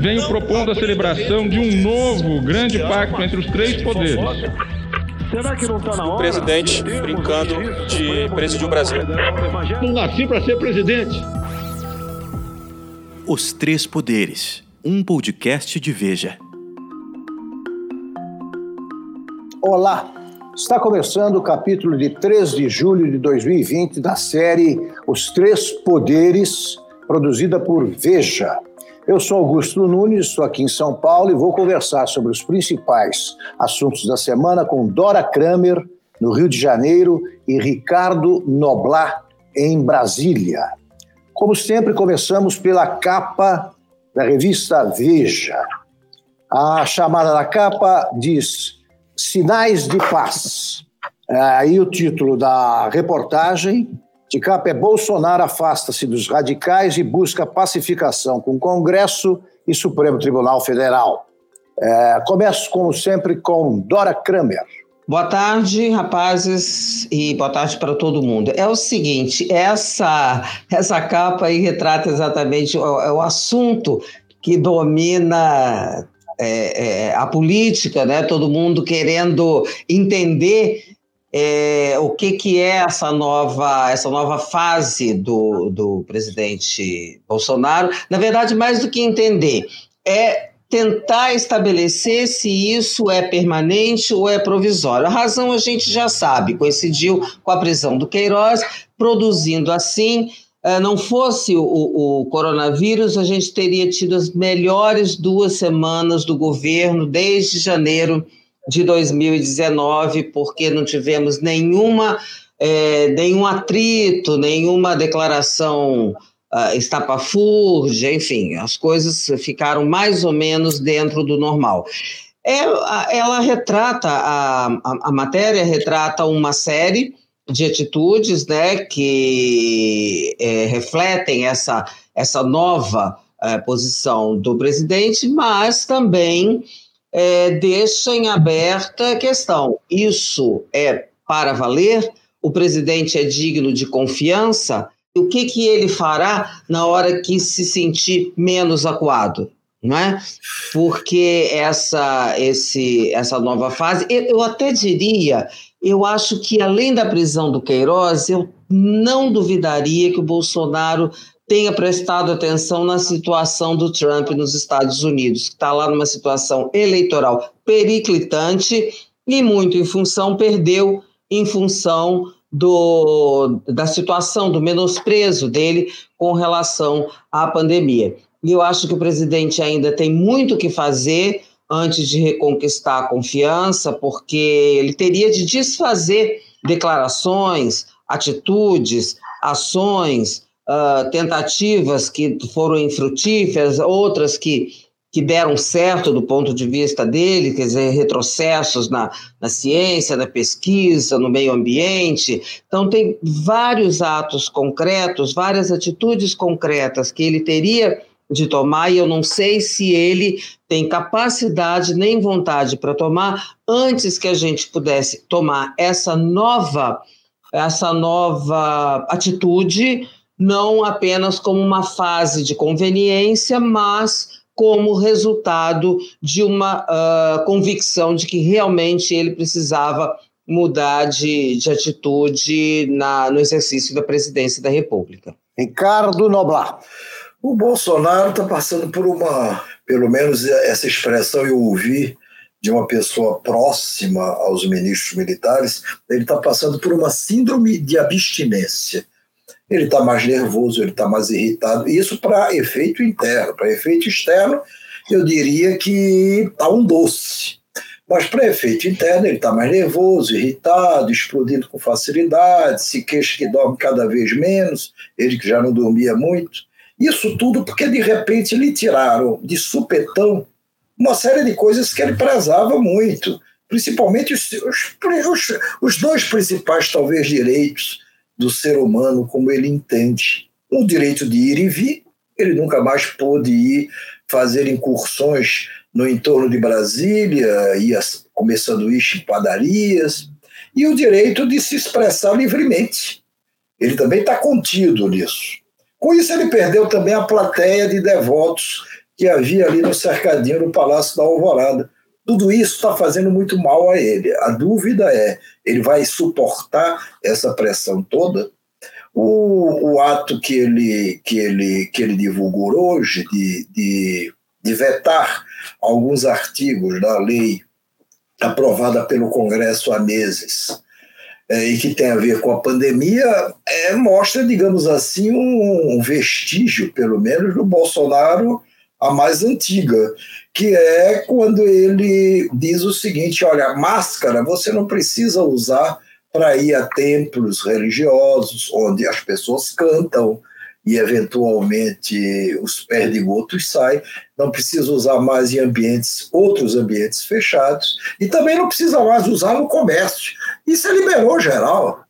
venho propondo a celebração de um novo grande pacto entre os três poderes. Será que não está na hora? O presidente brincando de presidir o Brasil. Não nasci para ser presidente. Os Três Poderes, um podcast de Veja. Olá, está começando o capítulo de 3 de julho de 2020 da série Os Três Poderes, produzida por Veja. Eu sou Augusto Nunes, estou aqui em São Paulo e vou conversar sobre os principais assuntos da semana com Dora Kramer, no Rio de Janeiro, e Ricardo Noblat, em Brasília. Como sempre, começamos pela capa da revista Veja. A chamada da capa diz Sinais de Paz. Aí o título da reportagem de capa é Bolsonaro afasta-se dos radicais e busca pacificação com Congresso e Supremo Tribunal Federal. É, começo, como sempre, com Dora Kramer. Boa tarde, rapazes, e boa tarde para todo mundo. É o seguinte, essa, essa capa aí retrata exatamente o, é o assunto que domina é, é, a política, né? Todo mundo querendo entender é, o que, que é essa nova, essa nova fase do, do presidente Bolsonaro. Na verdade, mais do que entender, é tentar estabelecer se isso é permanente ou é provisório. A razão a gente já sabe, coincidiu com a prisão do Queiroz, produzindo assim. Eh, não fosse o, o coronavírus, a gente teria tido as melhores duas semanas do governo desde janeiro de 2019, porque não tivemos nenhuma, é, nenhum atrito, nenhuma declaração uh, estapafúrdia, enfim, as coisas ficaram mais ou menos dentro do normal. Ela, é, ela retrata, a, a, a matéria retrata uma série de atitudes né, que é, refletem essa, essa nova é, posição do presidente, mas também é, deixa em aberta a questão: isso é para valer? O presidente é digno de confiança? O que, que ele fará na hora que se sentir menos acuado? Não é? Porque essa, esse, essa nova fase, eu, eu até diria, eu acho que além da prisão do Queiroz, eu não duvidaria que o Bolsonaro tenha prestado atenção na situação do Trump nos Estados Unidos, que está lá numa situação eleitoral periclitante e muito em função, perdeu em função do, da situação, do menosprezo dele com relação à pandemia. E eu acho que o presidente ainda tem muito que fazer antes de reconquistar a confiança, porque ele teria de desfazer declarações, atitudes, ações, uh, tentativas que foram infrutíferas, outras que, que deram certo do ponto de vista dele, quer dizer, retrocessos na, na ciência, na pesquisa, no meio ambiente. Então, tem vários atos concretos, várias atitudes concretas que ele teria de tomar, e eu não sei se ele tem capacidade nem vontade para tomar antes que a gente pudesse tomar essa nova essa nova atitude não apenas como uma fase de conveniência, mas como resultado de uma uh, convicção de que realmente ele precisava mudar de, de atitude na, no exercício da presidência da República. Ricardo Noblar. O Bolsonaro está passando por uma, pelo menos essa expressão eu ouvi de uma pessoa próxima aos ministros militares, ele está passando por uma síndrome de abstinência ele está mais nervoso, ele está mais irritado. Isso para efeito interno. Para efeito externo, eu diria que está um doce. Mas para efeito interno, ele está mais nervoso, irritado, explodindo com facilidade, se queixa que dorme cada vez menos, ele que já não dormia muito. Isso tudo porque de repente lhe tiraram de supetão uma série de coisas que ele prezava muito, principalmente os, os, os dois principais, talvez, direitos do ser humano como ele entende. O direito de ir e vir, ele nunca mais pôde ir fazer incursões no entorno de Brasília, ia comer sanduíche em padarias, e o direito de se expressar livremente. Ele também está contido nisso. Com isso, ele perdeu também a plateia de devotos que havia ali no cercadinho do Palácio da Alvorada. Tudo isso está fazendo muito mal a ele. A dúvida é: ele vai suportar essa pressão toda? O, o ato que ele, que, ele, que ele divulgou hoje, de, de, de vetar alguns artigos da lei aprovada pelo Congresso há meses, é, e que tem a ver com a pandemia, é, mostra, digamos assim, um, um vestígio, pelo menos, do Bolsonaro a mais antiga, que é quando ele diz o seguinte: olha, máscara você não precisa usar para ir a templos religiosos, onde as pessoas cantam e eventualmente os perdigotos saem, não precisa usar mais em ambientes, outros ambientes fechados, e também não precisa mais usar no comércio. Isso é liberou geral.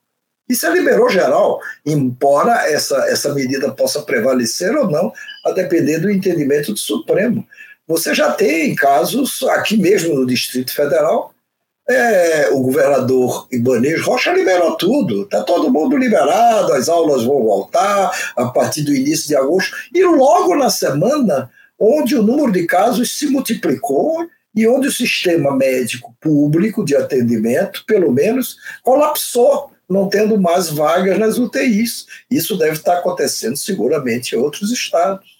Isso é liberou geral, embora essa, essa medida possa prevalecer ou não, a depender do entendimento do Supremo. Você já tem casos aqui mesmo no Distrito Federal, é, o governador Ibanez Rocha liberou tudo, está todo mundo liberado, as aulas vão voltar a partir do início de agosto, e logo na semana onde o número de casos se multiplicou e onde o sistema médico público de atendimento, pelo menos, colapsou não tendo mais vagas nas UTIs. Isso deve estar acontecendo seguramente em outros estados.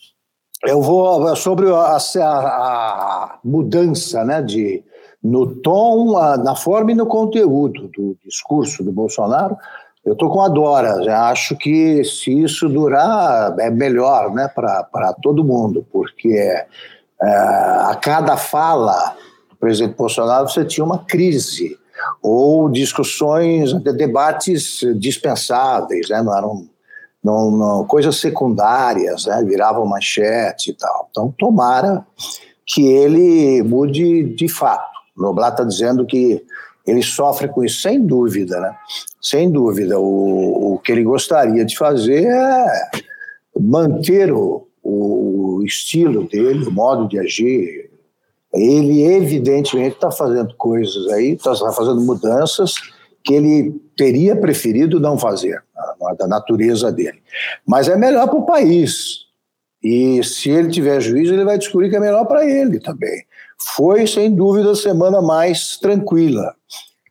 Eu vou sobre a, a, mudança né, de, no tom, a, na forma e no conteúdo do discurso do Bolsonaro. Eu estou com a Dora, já acho que se isso durar é melhor né, para todo mundo, porque é, a cada fala do presidente Bolsonaro você tinha uma crise ou discussões, debates dispensáveis, né? não eram não, não, coisas secundárias, né? viravam manchete e tal. Então, tomara que ele mude de fato. O Noblat está dizendo que ele sofre com isso, sem dúvida, né? Sem dúvida. O, o que ele gostaria de fazer é manter o, o estilo dele, o modo de agir, ele evidentemente está fazendo coisas aí, está fazendo mudanças que ele teria preferido não fazer, da natureza dele. Mas é melhor para o país. E se ele tiver juízo, ele vai descobrir que é melhor para ele também. Foi, sem dúvida, a semana mais tranquila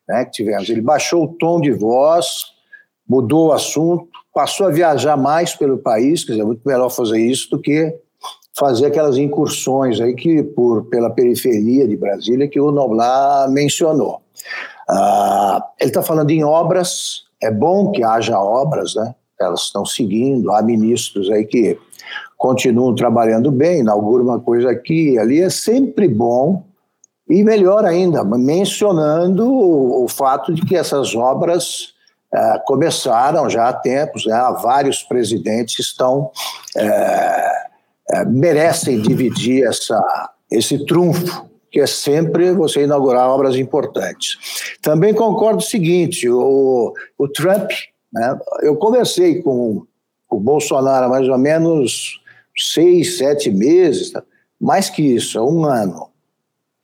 né, que tivemos. Ele baixou o tom de voz, mudou o assunto, passou a viajar mais pelo país, quer dizer, é muito melhor fazer isso do que fazer aquelas incursões aí que por pela periferia de Brasília que o Noblar mencionou. Ah, ele está falando em obras, é bom que haja obras, né? Elas estão seguindo, há ministros aí que continuam trabalhando bem, inauguram uma coisa aqui e ali, é sempre bom e melhor ainda, mencionando o, o fato de que essas obras eh, começaram já há tempos, né? vários presidentes estão eh, é, merecem dividir essa, esse trunfo, que é sempre você inaugurar obras importantes. Também concordo o seguinte: o, o Trump, né, eu conversei com o Bolsonaro há mais ou menos seis, sete meses, mais que isso, um ano.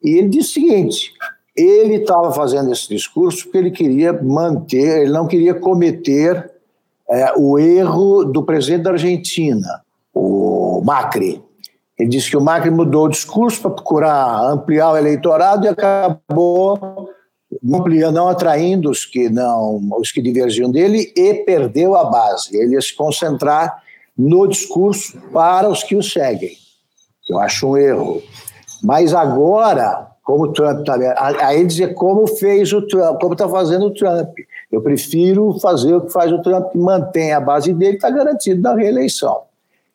E ele disse o seguinte: ele estava fazendo esse discurso porque ele queria manter, ele não queria cometer é, o erro do presidente da Argentina, o Macri. Ele disse que o Macri mudou o discurso para procurar ampliar o eleitorado e acabou ampliando, não atraindo os que não, os que divergiam dele e perdeu a base. Ele ia se concentrar no discurso para os que o seguem. Eu acho um erro. Mas agora, como o Trump está. Aí dizer como fez o Trump, como está fazendo o Trump. Eu prefiro fazer o que faz o Trump, mantém a base dele, está garantido na reeleição.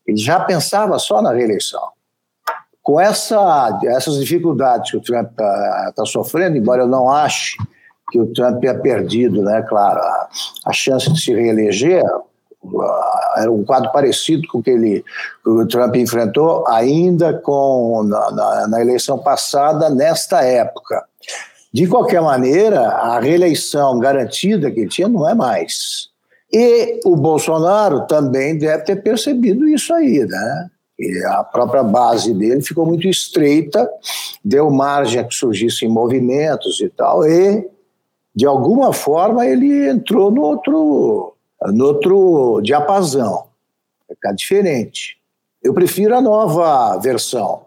Ele já pensava só na reeleição. Com essa, essas dificuldades que o Trump está tá sofrendo, embora eu não ache que o Trump tenha perdido, né, claro, a, a chance de se reeleger, era um quadro parecido com o que, ele, que o Trump enfrentou ainda com, na, na, na, eleição passada, nesta época. De qualquer maneira, a reeleição garantida que ele tinha não é mais. E o Bolsonaro também deve ter percebido isso aí, né? E a própria base dele ficou muito estreita, deu margem a que surgissem movimentos e tal, e de alguma forma ele entrou no outro, no outro diapasão, vai ficar diferente. Eu prefiro a nova versão,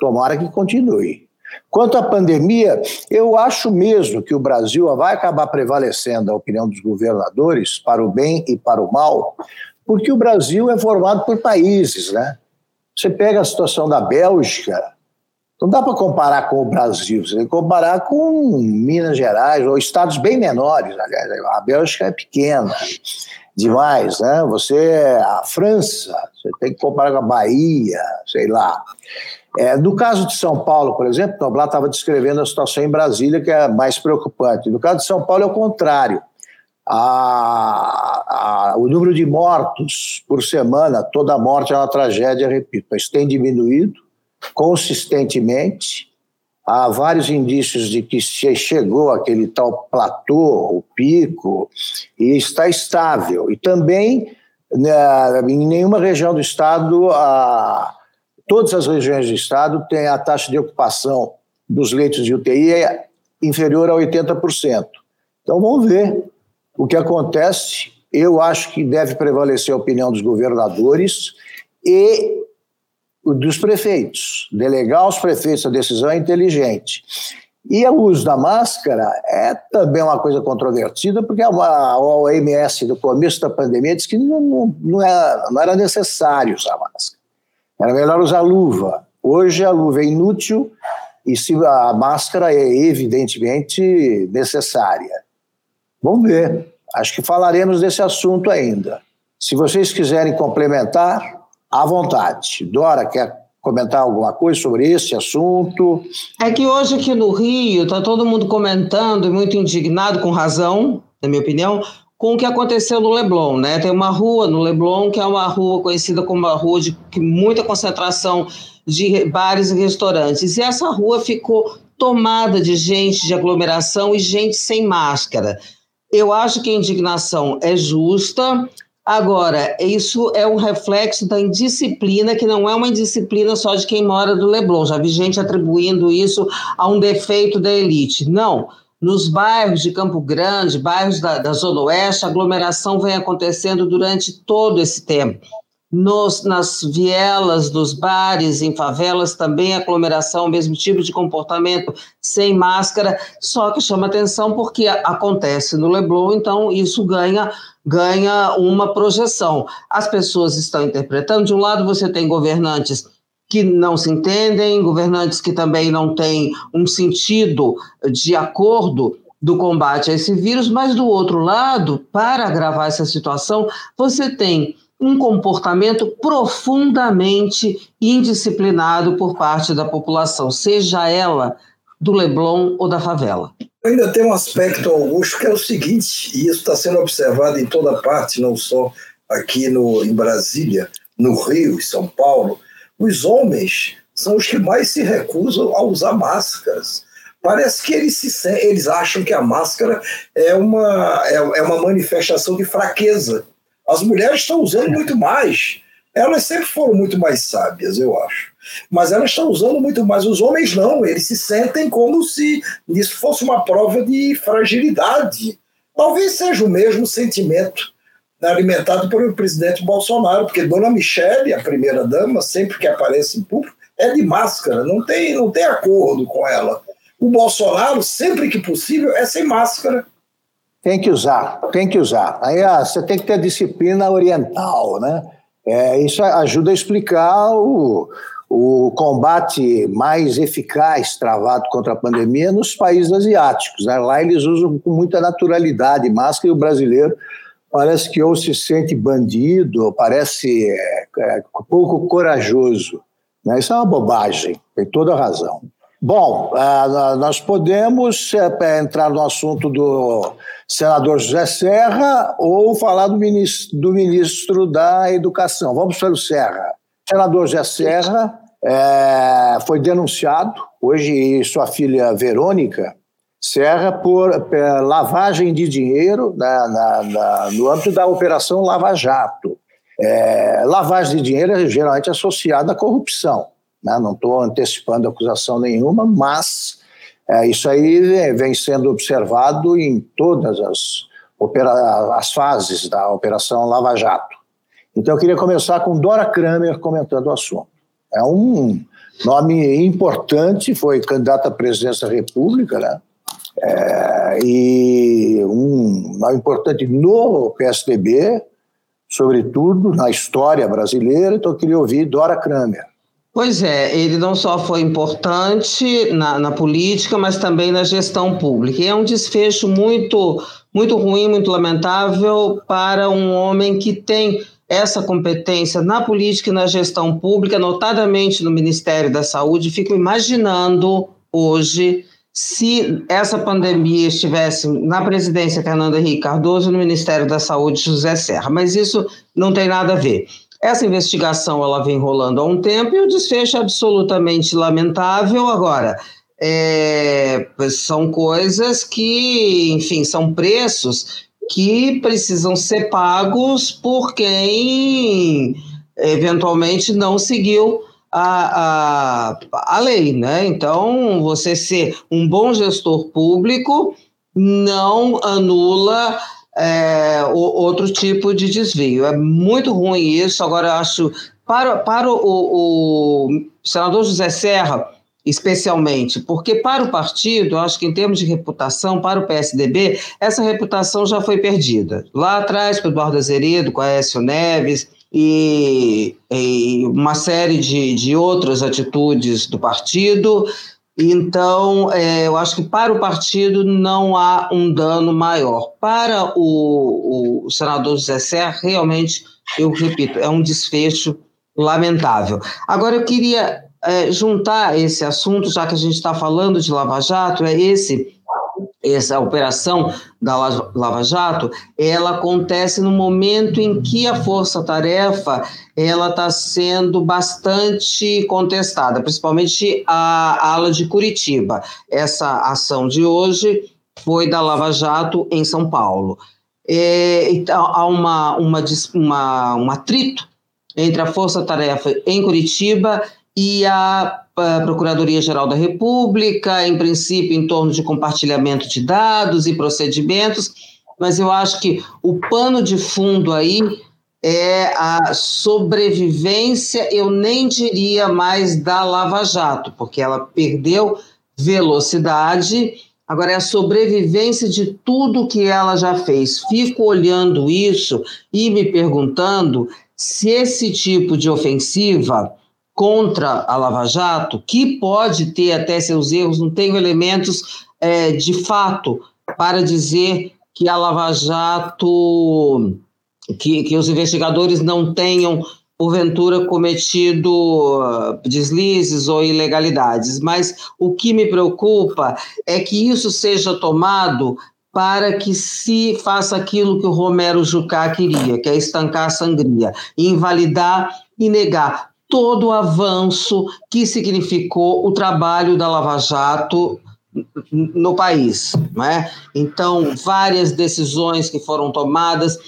Tomara que continue. Quanto à pandemia, eu acho mesmo que o Brasil vai acabar prevalecendo a opinião dos governadores, para o bem e para o mal, porque o Brasil é formado por países, né? Você pega a situação da Bélgica, não dá para comparar com o Brasil, você tem que comparar com Minas Gerais, ou estados bem menores, aliás. A Bélgica é pequena demais, né? Você, a França, você tem que comparar com a Bahia, sei lá. É, no caso de São Paulo, por exemplo, o Noblar estava descrevendo a situação em Brasília, que é mais preocupante. No caso de São Paulo é o contrário. A, a, o número de mortos por semana, toda morte é uma tragédia, repito, mas tem diminuído consistentemente. Há vários indícios de que chegou aquele tal platô, o pico, e está estável. E também, né, em nenhuma região do estado, a, todas as regiões do estado têm a taxa de ocupação dos leitos de UTI é inferior a 80%. Então vamos ver o que acontece. Eu acho que deve prevalecer a opinião dos governadores e dos prefeitos. Delegar aos prefeitos a decisão é inteligente. E o uso da máscara é também uma coisa controvertida, porque a OMS, no começo da pandemia, disse que não, não, não, era, não era necessário usar máscara. Era melhor usar luva. Hoje a luva é inútil e se a máscara é evidentemente necessária. Vamos ver. Acho que falaremos desse assunto ainda. Se vocês quiserem complementar, à vontade. Dora, quer comentar alguma coisa sobre esse assunto? É que hoje aqui no Rio está todo mundo comentando e muito indignado, com razão, na minha opinião, com o que aconteceu no Leblon, né? Tem uma rua no Leblon que é uma rua conhecida como uma rua de muita concentração de bares e restaurantes. E essa rua ficou tomada de gente de aglomeração e gente sem máscara. Eu acho que a indignação é justa. Agora, isso é um reflexo da indisciplina, que não é uma indisciplina só de quem mora do Leblon. Já vi gente atribuindo isso a um defeito da elite. Não. Nos bairros de Campo Grande, bairros da, da Zona Oeste, a aglomeração vem acontecendo durante todo esse tempo. Nos, nas vielas dos bares, em favelas, também aglomeração, mesmo tipo de comportamento, sem máscara, só que chama atenção porque acontece no Leblon, então isso ganha, ganha uma projeção. As pessoas estão interpretando, de um lado você tem governantes que não se entendem, governantes que também não têm um sentido de acordo do combate a esse vírus, mas do outro lado, para agravar essa situação, você tem um comportamento profundamente indisciplinado por parte da população, seja ela do Leblon ou da favela. Ainda tem um aspecto, Augusto, que é o seguinte, e isso está sendo observado em toda parte, não só aqui no, em Brasília, no Rio, em São Paulo, os homens são os que mais se recusam a usar máscaras. Parece que eles, se, eles acham que a máscara é uma, é, é uma manifestação de fraqueza. As mulheres estão usando muito mais. Elas sempre foram muito mais sábias, eu acho. Mas elas estão usando muito mais. Os homens não, eles se sentem como se isso fosse uma prova de fragilidade. Talvez seja o mesmo sentimento alimentado pelo presidente Bolsonaro, porque Dona Michele, a primeira-dama, sempre que aparece em público, é de máscara, não tem, não tem acordo com ela. O Bolsonaro, sempre que possível, é sem máscara. Tem que usar, tem que usar. Aí ah, você tem que ter disciplina oriental, né? É, isso ajuda a explicar o, o combate mais eficaz travado contra a pandemia nos países asiáticos. Né? Lá eles usam com muita naturalidade máscara e o brasileiro parece que ou se sente bandido, ou parece é, é, pouco corajoso. Né? Isso é uma bobagem, tem toda a razão. Bom, uh, nós podemos uh, entrar no assunto do senador José Serra ou falar do ministro, do ministro da Educação. Vamos para o Serra. O senador José Serra é, foi denunciado, hoje sua filha Verônica Serra por, por lavagem de dinheiro na, na, na, no âmbito da Operação Lava Jato. É, lavagem de dinheiro é geralmente associada à corrupção. Né? Não estou antecipando acusação nenhuma, mas é, isso aí vem sendo observado em todas as, opera, as fases da Operação Lava Jato. Então eu queria começar com Dora Kramer comentando o assunto. É um nome importante, foi candidato à presidência da República, né? É, e um nome importante no PSDB, sobretudo na história brasileira, então eu queria ouvir Dora Kramer. Pois é, ele não só foi importante na, na, política, mas também na gestão pública. E é um desfecho muito, muito ruim, muito lamentável para um homem que tem essa competência na política e na gestão pública, notadamente no Ministério da Saúde. Fico imaginando hoje se essa pandemia estivesse na presidência Fernando Henrique Cardoso no Ministério da Saúde José Serra. Mas isso não tem nada a ver. Essa investigação ela vem rolando há um tempo e o desfecho é absolutamente lamentável. Agora, é, são coisas que, enfim, são preços que precisam ser pagos por quem eventualmente não seguiu a, a, a lei, né? Então, você ser um bom gestor público não anula é, outro tipo de desvio. É muito ruim isso. Agora, acho, para, para o, o, senador José Serra, especialmente, porque para o partido, acho que em termos de reputação, para o PSDB, essa reputação já foi perdida. Lá atrás, o Eduardo Azeredo, com Aécio Neves, e, e, uma série de, de outras atitudes do partido, então, é, eu acho que para o partido não há um dano maior. Para o, o senador José Serra, realmente, eu repito, é um desfecho lamentável. Agora, eu queria é, juntar esse assunto, já que a gente está falando de Lava Jato, é esse essa operação da Lava Jato, ela acontece no momento em que a força-tarefa ela está sendo bastante contestada, principalmente a ala de Curitiba. Essa ação de hoje foi da Lava Jato em São Paulo. É, então, há uma, uma, uma, um atrito entre a força-tarefa em Curitiba e a Procuradoria-Geral da República, em princípio, em torno de compartilhamento de dados e procedimentos, mas eu acho que o pano de fundo aí é a sobrevivência, eu nem diria mais da Lava Jato, porque ela perdeu velocidade, agora é a sobrevivência de tudo que ela já fez. Fico olhando isso e me perguntando se esse tipo de ofensiva contra a Lava Jato, que pode ter até seus erros, não tenho elementos é, de fato para dizer que a Lava Jato, que, que os investigadores não tenham, porventura, cometido uh, deslizes ou ilegalidades. Mas o que me preocupa é que isso seja tomado para que se faça aquilo que o Romero Jucá queria, que é estancar a sangria, invalidar e negar todo o avanço que significou o trabalho da Lava Jato no país. Não é? Então, várias decisões que foram tomadas,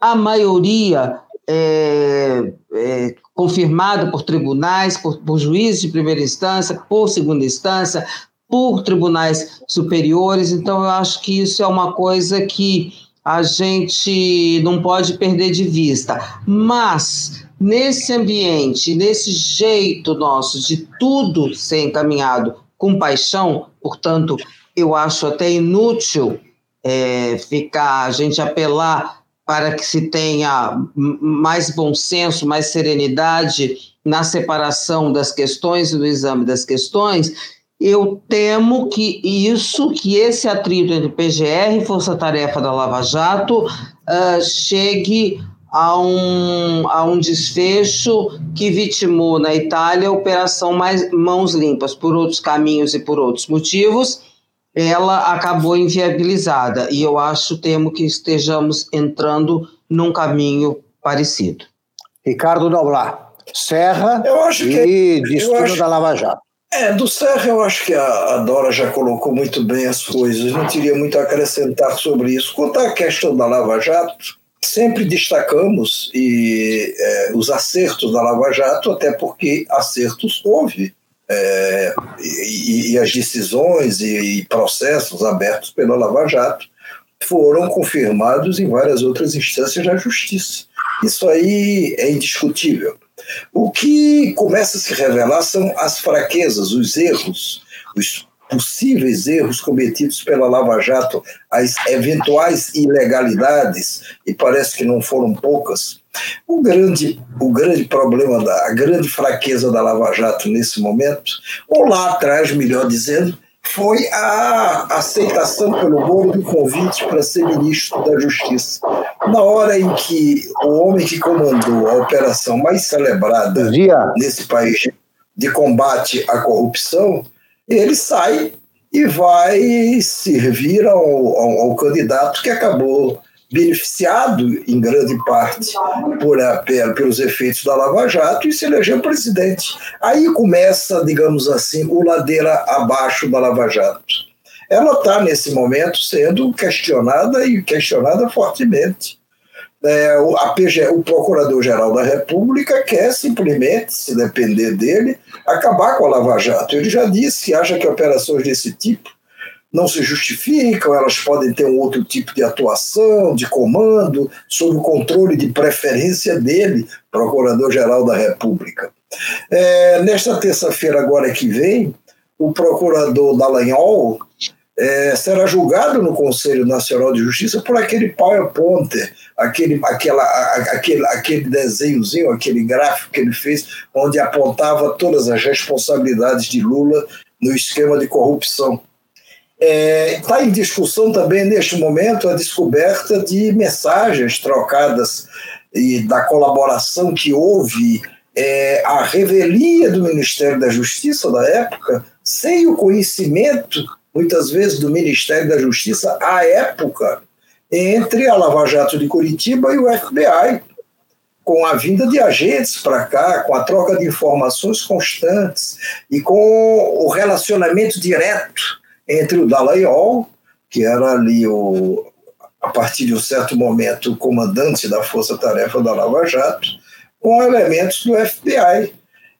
a maioria é, é, confirmada por tribunais, por, por juízes de primeira instância, por segunda instância, por tribunais superiores. Então, eu acho que isso é uma coisa que a gente não pode perder de vista. Mas nesse ambiente, nesse jeito nosso de tudo ser encaminhado com paixão, portanto, eu acho até inútil é, ficar a gente apelar para que se tenha mais bom senso, mais serenidade na separação das questões e no exame das questões. Eu temo que isso, que esse atrito entre PGR e Força Tarefa da Lava Jato uh, chegue a um, a um desfecho que vitimou na Itália a Operação mais, Mãos Limpas, por outros caminhos e por outros motivos, ela acabou inviabilizada. E eu acho, temo que estejamos entrando num caminho parecido. Ricardo Doblar, Serra eu acho que, e destino acho, da Lava Jato. É, do Serra eu acho que a, a Dora já colocou muito bem as coisas, não teria muito a acrescentar sobre isso. Quanto à questão da Lava Jato, sempre destacamos e, é, os acertos da Lava Jato, até porque acertos houve. É, e, e, as decisões e, e, processos abertos pela Lava Jato foram confirmados em várias outras instâncias da justiça. Isso aí é indiscutível. O que começa a se revelar são as fraquezas, os erros, os possíveis erros cometidos pela Lava Jato, as eventuais ilegalidades, e parece que não foram poucas. O grande, o grande problema, da, a grande fraqueza da Lava Jato nesse momento, ou lá atrás, melhor dizendo, foi a aceitação pelo Moro do convite para ser ministro da Justiça. Na hora em que o homem que comandou a operação mais celebrada nesse país de combate à corrupção, ele sai e vai servir ao, ao, ao candidato que acabou beneficiado em grande parte por, pelos efeitos da Lava Jato e se elegeu presidente. Aí começa, digamos assim, o ladeira abaixo da Lava Jato. Ela está, nesse momento, sendo questionada e questionada fortemente. É, o, PG, o Procurador-Geral da República quer simplesmente, se depender dele, acabar com a Lava Jato. Ele já disse que acha que operações desse tipo não se justificam, elas podem ter um outro tipo de atuação, de comando, sob o controle de preferência dele, Procurador-Geral da República. É, nesta terça-feira, agora que vem, o procurador Dallagnol é, será julgado no Conselho Nacional de Justiça por aquele PowerPoint, aquele, aquela, aquele, aquele desenhozinho, aquele gráfico que ele fez, onde apontava todas as responsabilidades de Lula no esquema de corrupção. Está é, tá em discussão também, neste momento, a descoberta de mensagens trocadas e da colaboração que houve, é, a revelia do Ministério da Justiça da época, sem o conhecimento, muitas vezes, do Ministério da Justiça à época, entre a Lava Jato de Curitiba e o FBI, com a vinda de agentes para cá, com a troca de informações constantes e com o relacionamento direto entre o Dallagnol, que era ali o, a partir de um certo momento o comandante da Força Tarefa da Lava Jato, com elementos do FBI,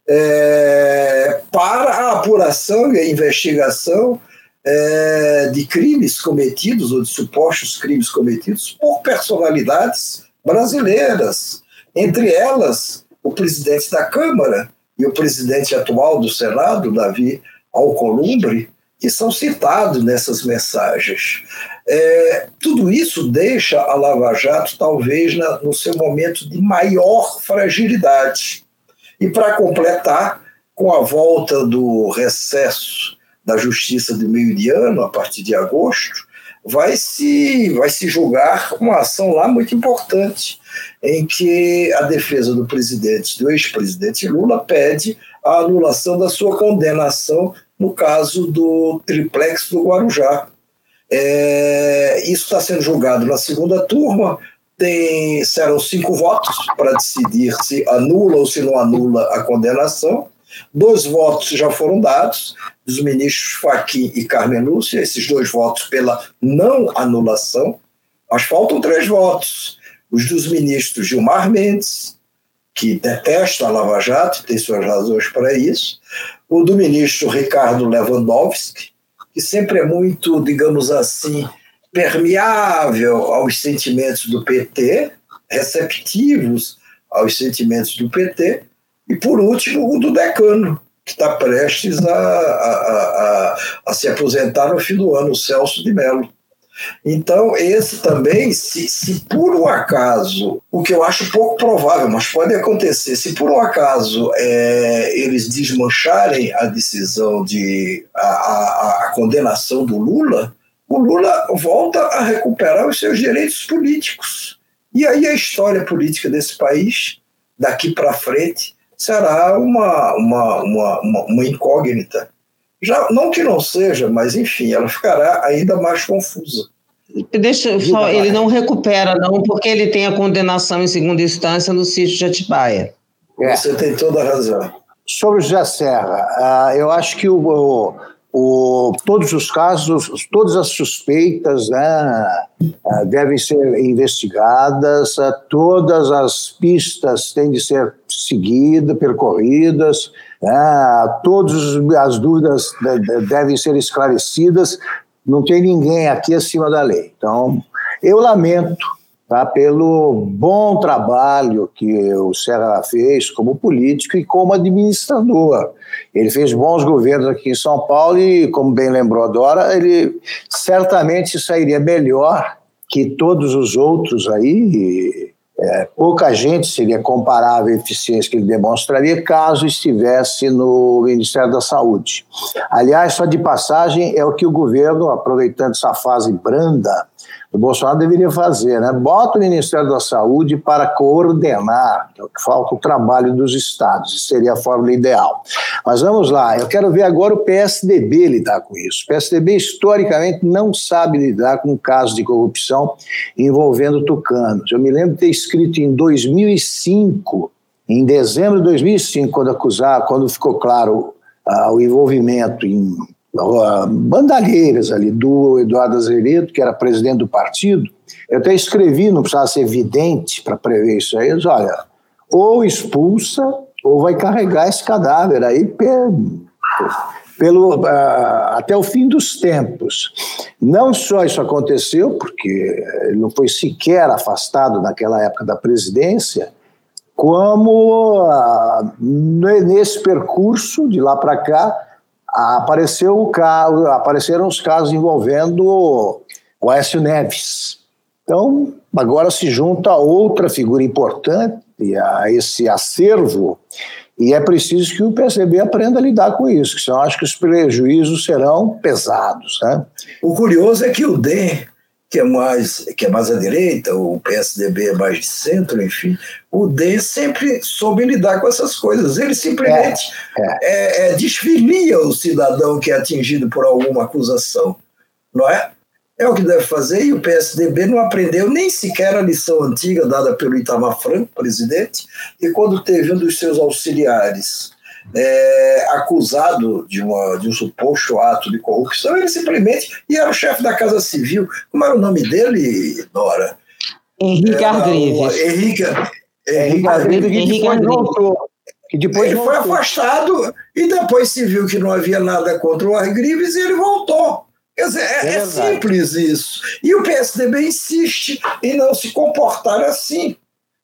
é, para a apuração e a investigação é, de crimes cometidos ou de supostos crimes cometidos por personalidades brasileiras, entre elas o presidente da Câmara e o presidente atual do Senado, Davi Alcolumbre, que são citados nessas mensagens. É, tudo isso deixa a Lava Jato, talvez, na, no seu momento de maior fragilidade. E para completar, com a volta do recesso da Justiça de meio de ano, a partir de agosto, vai se, vai se julgar uma ação lá muito importante, em que a defesa do presidente, do ex-presidente Lula, pede a anulação da sua condenação no caso do triplex do Guarujá. É, isso está sendo julgado na segunda turma, tem, serão cinco votos para decidir se anula ou se não anula a condenação. Dois votos já foram dados, dos ministros Fachin e Carmen Lúcia, esses dois votos pela não anulação, mas faltam três votos. Os dos ministros Gilmar Mendes, que detesta a Lava Jato, tem suas razões para isso, o do ministro Ricardo Lewandowski, que sempre é muito, digamos assim, permeável aos sentimentos do PT, receptivos aos sentimentos do PT, e por último o do decano, que está prestes a, a, a, a, se aposentar no fim do ano, o Celso de Mello. Então, esse também, se, se por um acaso, o que eu acho pouco provável, mas pode acontecer, se por um acaso é, eles desmancharem a decisão de a, a, a condenação do Lula, o Lula volta a recuperar os seus direitos políticos. E aí a história política desse país, daqui para frente, será uma, uma, uma, uma, uma incógnita. Já, não que não seja, mas enfim, ela ficará ainda mais confusa. Deixa só, ele não recupera, não, porque ele tem a condenação em segunda instância no sítio de Atibaia. É. Você tem toda a razão. Sobre o José Serra, uh, eu acho que o, o, todos os casos, todas as suspeitas né, uh, devem ser investigadas, uh, todas as pistas têm de ser seguidas, percorridas, né, todas as dúvidas devem ser esclarecidas, não tem ninguém aqui acima da lei. Então, eu lamento tá? pelo bom trabalho que o Serra fez como político e como administrador. Ele fez bons governos aqui em São Paulo e, como bem lembrou a Dora, ele certamente sairia melhor que todos os outros aí. É, pouca gente seria comparável à eficiência que ele demonstraria caso estivesse no Ministério da Saúde. Aliás, só de passagem, é o que o governo, aproveitando essa fase branda o Bolsonaro deveria fazer, né? Bota o Ministério da Saúde para coordenar, que é o que falta o trabalho dos estados, isso seria a fórmula ideal. Mas vamos lá, eu quero ver agora o PSDB lidar com isso. O PSDB, historicamente, não sabe lidar com casos de corrupção envolvendo tucanos. Eu me lembro de ter escrito em 2005, em dezembro de 2005, quando acusar, quando ficou claro uh, o envolvimento em bandalheiras ali do Eduardo Azevedo, que era presidente do partido. Eu até escrevi, não precisava ser evidente para prever isso aí, mas olha, ou expulsa ou vai carregar esse cadáver aí pelo, pelo uh, até o fim dos tempos. Não só isso aconteceu, porque ele não foi sequer afastado naquela época da presidência, como uh, nesse percurso de lá para cá apareceu o caso, apareceram os casos envolvendo o Aécio Neves. Então, agora se junta outra figura importante a esse acervo, e é preciso que o PCB aprenda a lidar com isso, senão acho que os prejuízos serão pesados. Né? O curioso é que o DEM que é mais que é mais à direita, o PSDB é mais de centro, enfim, o DEM sempre soube lidar com essas coisas. Ele simplesmente é, é. É, é, desfilia o cidadão que é atingido por alguma acusação, não é? É o que deve fazer e o PSDB não aprendeu nem sequer a lição antiga dada pelo Itamar Franco, presidente, e quando teve um dos seus auxiliares é, acusado de, uma, de um suposto ato de corrupção, ele simplesmente e era o chefe da Casa Civil. Como era o nome dele, Dora? Henrique Argrives. Henrique, Henrique Argrives, que depois voltou. Que depois ele voltou. foi afastado e depois se viu que não havia nada contra o Argrives e ele voltou. Quer dizer, é, é, é simples isso. E o PSDB insiste em não se comportar assim.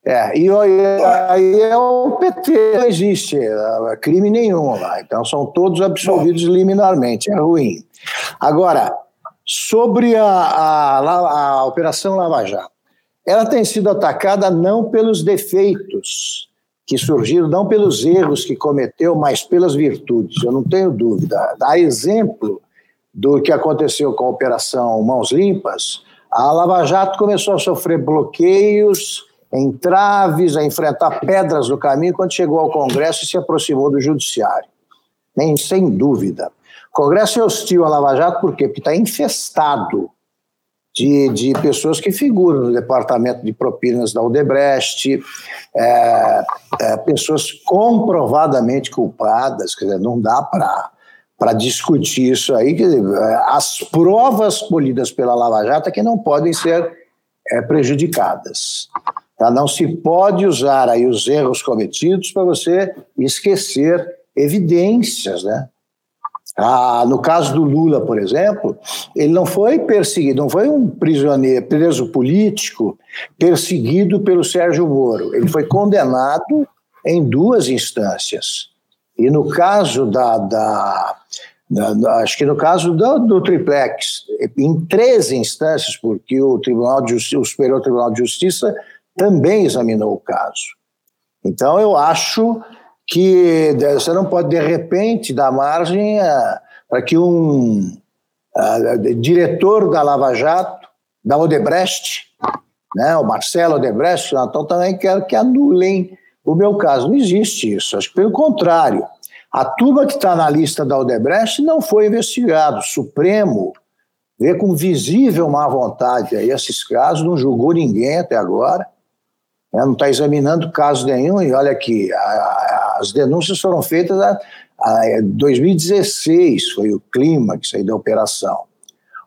É, e aí é o PT, não existe é, crime nenhum lá, então são todos absolvidos liminarmente, é ruim. Agora, sobre a, a, a Operação Lava Jato, ela tem sido atacada não pelos defeitos que surgiram, não pelos erros que cometeu, mas pelas virtudes, eu não tenho dúvida. Dá exemplo do que aconteceu com a Operação Mãos Limpas, a Lava Jato começou a sofrer bloqueios entraves, a enfrentar pedras no caminho quando chegou ao Congresso e se aproximou do Judiciário. Nem sem dúvida. O Congresso é hostil à Lava Jato por quê? Porque está infestado de, de pessoas que figuram no departamento de propinas da Odebrecht, é, é, pessoas comprovadamente culpadas, quer dizer, não dá para para discutir isso aí, dizer, as provas polidas pela Lava Jato é que não podem ser é, prejudicadas. Tá? Não se pode usar aí os erros cometidos para você esquecer evidências, né? Ah, no caso do Lula, por exemplo, ele não foi perseguido, não foi um prisioneiro, preso político perseguido pelo Sérgio Moro. Ele foi condenado em duas instâncias. E no caso da, da, da, da acho que no caso do, do, triplex, em três instâncias, porque o Tribunal de Justiça, o Superior Tribunal de Justiça também examinou o caso. Então, eu acho que você não pode, de repente, dar margem para que um a, diretor da Lava Jato, da Odebrecht, né, o Marcelo Odebrecht, então também quero que anulem o meu caso. Não existe isso. Acho que, pelo contrário, a turma que está na lista da Odebrecht não foi investigado. O Supremo vê com visível má vontade aí esses casos, não julgou ninguém até agora não está examinando caso nenhum, e olha aqui, a, a, as denúncias foram feitas em 2016, foi o clímax aí da operação.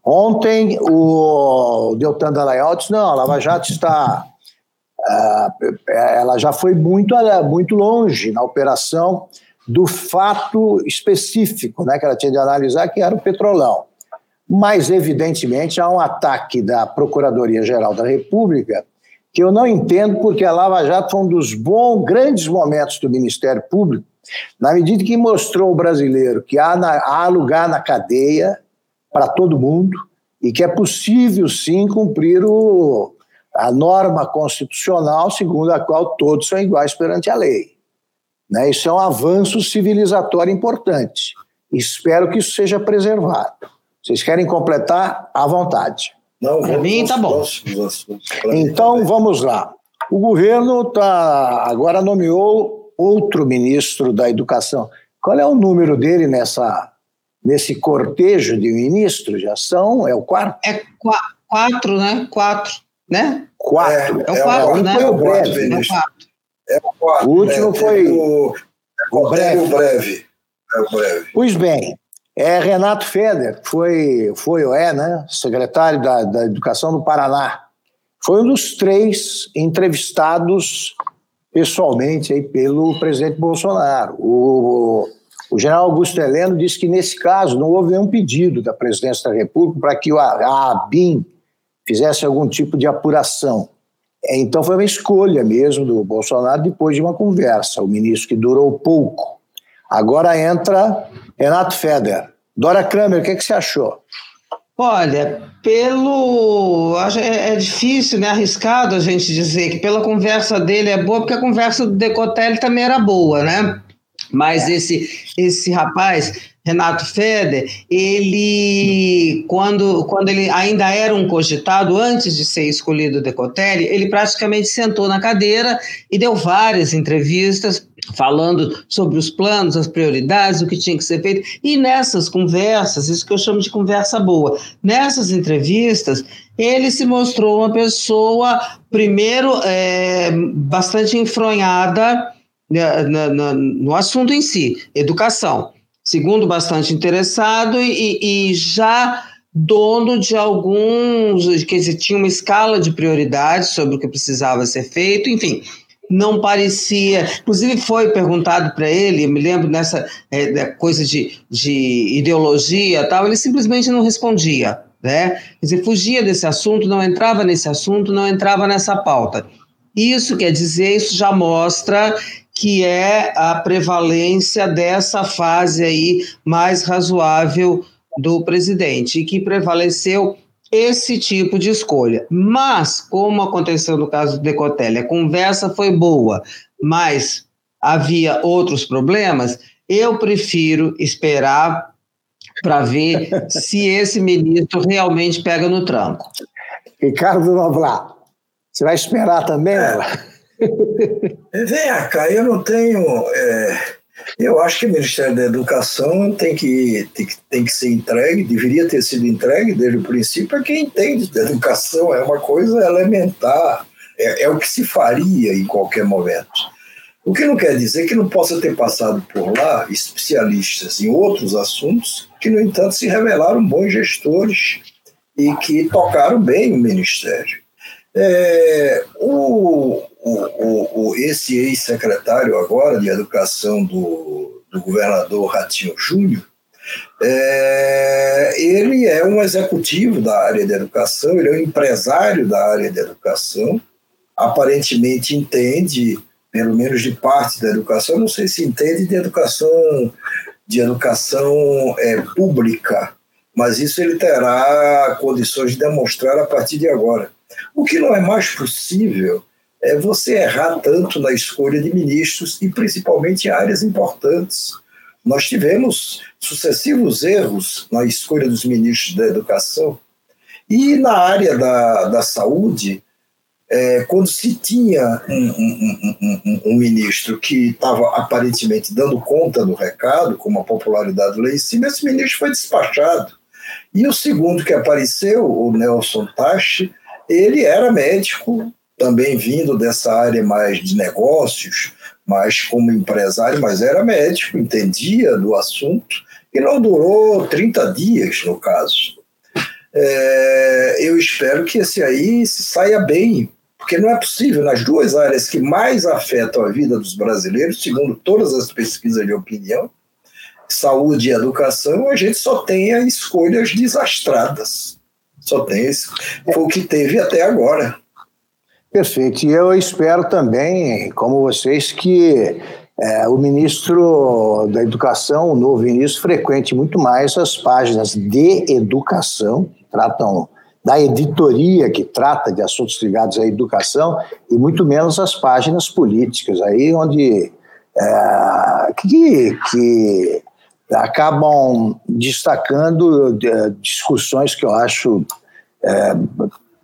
Ontem o Deltan Dallagnol disse, não, a Lava Jato está... Uh, ela já foi muito, muito longe na operação do fato específico né, que ela tinha de analisar, que era o petrolão. Mas, evidentemente, há um ataque da Procuradoria-Geral da República que eu não entendo porque a Lava Jato foi um dos bons, grandes momentos do Ministério Público, na medida que mostrou ao brasileiro que há, na, há lugar na cadeia para todo mundo e que é possível, sim, cumprir o, a norma constitucional segundo a qual todos são iguais perante a lei. Né? Isso é um avanço civilizatório importante. Espero que isso seja preservado. Vocês querem completar? À vontade. Não, Para mim tá bom. Então vamos lá. O governo tá, agora nomeou outro ministro da Educação. Qual é o número dele nessa, nesse cortejo de ministros? Já são? É o quarto? É qu quatro, né? Quatro, né? Quatro. É, é o quarto, é, né? Foi o breve. É o quarto. É o, quarto, o último né? foi o, o breve. O breve. É o breve. Pois bem, é Renato Feder, foi, foi ou é, né, secretário da, da Educação do Paraná. Foi um dos três entrevistados pessoalmente aí pelo presidente Bolsonaro. O, o general Augusto Heleno disse que, nesse caso, não houve nenhum pedido da presidência da República para que a ABIN fizesse algum tipo de apuração. É, então, foi uma escolha mesmo do Bolsonaro depois de uma conversa, o ministro que durou pouco. Agora entra Renato Feder. Dora Kramer, o que, é que você achou? Olha, pelo. É, é difícil, né? Arriscado a gente dizer que pela conversa dele é boa, porque a conversa do Decotelli também era boa, né? Mas é. esse, esse rapaz, Renato Feder, ele, quando, quando ele ainda era um cogitado, antes de ser escolhido o Decotelli, ele praticamente sentou na cadeira e deu várias entrevistas falando sobre os planos, as prioridades, o que tinha que ser feito. E nessas conversas, isso que eu chamo de conversa boa, nessas entrevistas, ele se mostrou uma pessoa, primeiro, é, bastante enfronhada na, no assunto em si, educação. Segundo, bastante interessado e, e já dono de alguns, dizer, tinha uma escala de prioridades sobre o que precisava ser feito, enfim, não parecia. Inclusive, foi perguntado para ele, eu me lembro nessa é, coisa de, de ideologia tal, ele simplesmente não respondia. Né? Quer dizer, fugia desse assunto, não entrava nesse assunto, não entrava nessa pauta. Isso quer dizer, isso já mostra que é a prevalência dessa fase aí mais razoável do presidente, e que prevaleceu esse tipo de escolha. Mas, como aconteceu no caso do Decotelli, a conversa foi boa, mas havia outros problemas, eu prefiro esperar para ver se esse ministro realmente pega no tranco. Ricardo Noblar, você vai esperar também, Noblar? Vem cá, eu não tenho. É, eu acho que o Ministério da Educação tem que, tem, que, tem que ser entregue, deveria ter sido entregue desde o princípio a quem entende de educação. É uma coisa elementar, é, é o que se faria em qualquer momento. O que não quer dizer que não possa ter passado por lá especialistas em outros assuntos que, no entanto, se revelaram bons gestores e que tocaram bem o Ministério. É, o, o, o, esse ex-secretário agora de Educação do, do governador Ratinho Júnior, é, ele é um executivo da área de educação, ele é um empresário da área de educação, aparentemente entende, pelo menos de parte da educação, não sei se entende de educação de educação é, pública, mas isso ele terá condições de demonstrar a partir de agora. O que não é mais possível é você errar tanto na escolha de ministros e principalmente em áreas importantes. Nós tivemos sucessivos erros na escolha dos ministros da educação e na área da, da saúde, é, quando se tinha um, um, um, um ministro que estava aparentemente dando conta do recado, com uma popularidade lá em cima, esse ministro foi despachado. E o segundo que apareceu, o Nelson Tachi, ele era médico, também vindo dessa área mais de negócios, mais como empresário, mas era médico, entendia do assunto, e não durou 30 dias, no caso. É, eu espero que esse aí saia bem, porque não é possível, nas duas áreas que mais afetam a vida dos brasileiros, segundo todas as pesquisas de opinião, saúde e educação, a gente só tem escolhas desastradas. Só tem isso. Foi o que teve até agora. Perfeito. E eu espero também, como vocês, que é, o ministro da Educação, o novo ministro, frequente muito mais as páginas de educação, que tratam da editoria que trata de assuntos ligados à educação, e muito menos as páginas políticas, aí onde é, que, que acabam destacando é, discussões que eu acho é,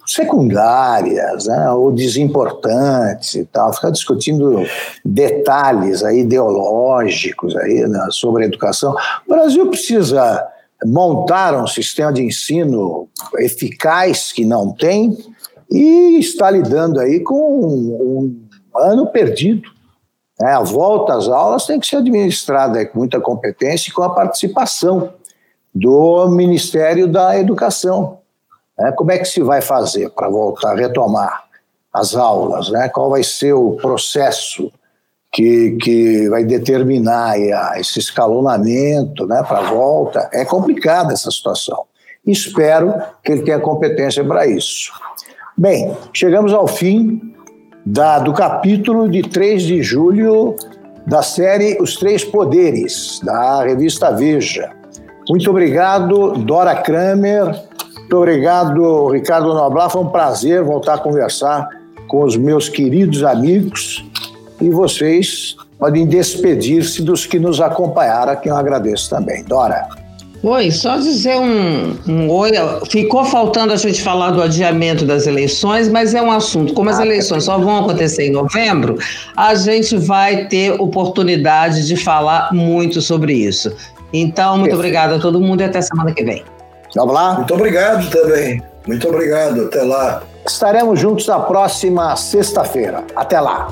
secundárias né, ou desimportantes e tal, ficar discutindo detalhes aí ideológicos aí, né, sobre a educação. O Brasil precisa montar um sistema de ensino eficaz que não tem e está lidando aí com um, um ano perdido. Né? A volta às aulas tem que ser administrada com muita competência e com a participação do Ministério da Educação. Né? Como é que se vai fazer para voltar, a retomar as aulas? Né? Qual vai ser o processo que, que vai determinar esse escalonamento né, para a volta? É complicada essa situação. Espero que ele tenha competência para isso. Bem, chegamos ao fim da, do capítulo de 3 de julho da série Os Três Poderes, da revista Veja. Muito obrigado, Dora Kramer. Muito obrigado, Ricardo Noblar. Foi um prazer voltar a conversar com os meus queridos amigos. E vocês podem despedir-se dos que nos acompanharam, a quem eu agradeço também. Dora. Oi, só dizer um, um, oi. Ficou faltando a gente falar do adiamento das eleições, mas é um assunto. Como as ah, eleições só vão acontecer em novembro, a gente vai ter oportunidade de falar muito sobre isso. Então, muito obrigada a todo mundo e até semana que vem. Vamos lá? Muito obrigado também. Muito obrigado. Até lá. Estaremos juntos na próxima sexta-feira. Até lá.